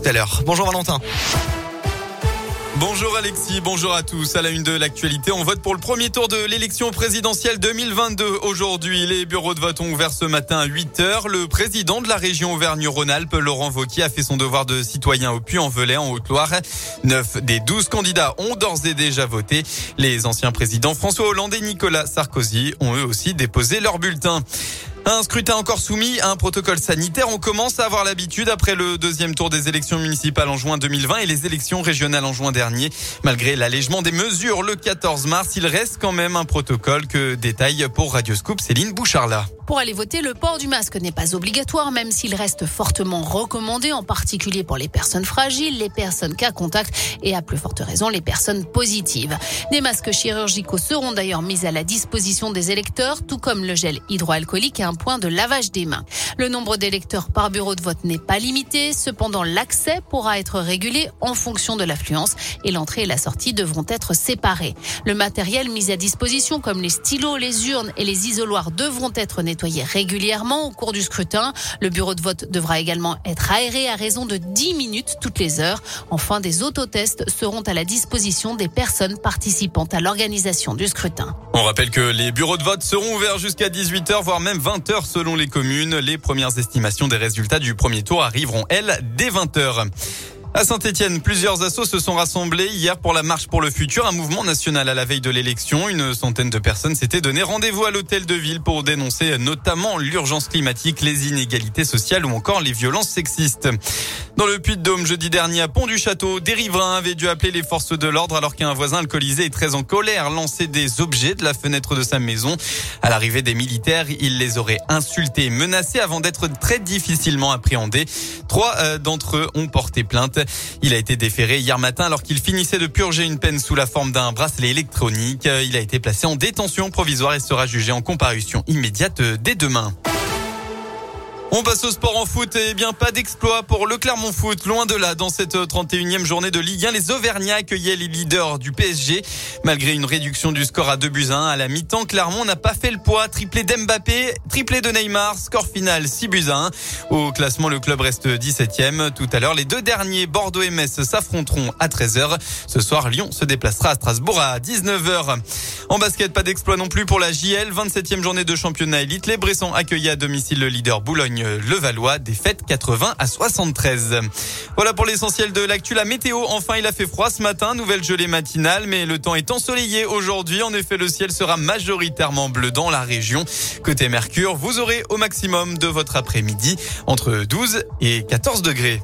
tout à l'heure. Bonjour Valentin. Bonjour Alexis, bonjour à tous. À la une de l'actualité, on vote pour le premier tour de l'élection présidentielle 2022. Aujourd'hui, les bureaux de vote ont ouvert ce matin à 8 heures. Le président de la région Auvergne-Rhône-Alpes, Laurent Vauquier, a fait son devoir de citoyen au Puy-en-Velay, en Haute-Loire. Neuf des douze candidats ont d'ores et déjà voté. Les anciens présidents François Hollande et Nicolas Sarkozy ont eux aussi déposé leur bulletin. Un scrutin encore soumis à un protocole sanitaire. On commence à avoir l'habitude après le deuxième tour des élections municipales en juin 2020 et les élections régionales en juin dernier. Malgré l'allègement des mesures le 14 mars, il reste quand même un protocole que détaille pour Radioscope Céline Boucharla. Pour aller voter, le port du masque n'est pas obligatoire, même s'il reste fortement recommandé, en particulier pour les personnes fragiles, les personnes cas contact et à plus forte raison les personnes positives. Des masques chirurgicaux seront d'ailleurs mis à la disposition des électeurs, tout comme le gel hydroalcoolique et un point de lavage des mains. Le nombre d'électeurs par bureau de vote n'est pas limité, cependant l'accès pourra être régulé en fonction de l'affluence et l'entrée et la sortie devront être séparés. Le matériel mis à disposition comme les stylos, les urnes et les isoloirs devront être nettoyés régulièrement au cours du scrutin. Le bureau de vote devra également être aéré à raison de 10 minutes toutes les heures. Enfin, des autotests seront à la disposition des personnes participant à l'organisation du scrutin. On rappelle que les bureaux de vote seront ouverts jusqu'à 18h, voire même 20h selon les communes. Les premières estimations des résultats du premier tour arriveront, elles, dès 20h. À Saint-Etienne, plusieurs assos se sont rassemblés hier pour la marche pour le futur, un mouvement national à la veille de l'élection. Une centaine de personnes s'étaient donné rendez-vous à l'hôtel de ville pour dénoncer notamment l'urgence climatique, les inégalités sociales ou encore les violences sexistes. Dans le Puy-de-Dôme, jeudi dernier, à Pont-du-Château, des riverains avaient dû appeler les forces de l'ordre alors qu'un voisin alcoolisé et très en colère lançait des objets de la fenêtre de sa maison. À l'arrivée des militaires, il les aurait insultés et menacés avant d'être très difficilement appréhendés. Trois euh, d'entre eux ont porté plainte. Il a été déféré hier matin alors qu'il finissait de purger une peine sous la forme d'un bracelet électronique. Il a été placé en détention provisoire et sera jugé en comparution immédiate dès demain. On passe au sport en foot et bien pas d'exploit pour le Clermont Foot. Loin de là, dans cette 31e journée de Ligue 1, les Auvergnats accueillaient les leaders du PSG. Malgré une réduction du score à 2 buts à 1 à la mi-temps, Clermont n'a pas fait le poids. Triplé d'Mbappé, triplé de Neymar, score final 6 buts à 1. Au classement, le club reste 17e. Tout à l'heure, les deux derniers, Bordeaux et Metz, s'affronteront à 13h. Ce soir, Lyon se déplacera à Strasbourg à 19h. En basket, pas d'exploit non plus pour la JL. 27e journée de championnat élite. Les Bressons accueillaient à domicile le leader Boulogne le Valois, défaite 80 à 73. Voilà pour l'essentiel de l'actu. La météo, enfin, il a fait froid ce matin, nouvelle gelée matinale, mais le temps est ensoleillé aujourd'hui. En effet, le ciel sera majoritairement bleu dans la région. Côté Mercure, vous aurez au maximum de votre après-midi entre 12 et 14 degrés.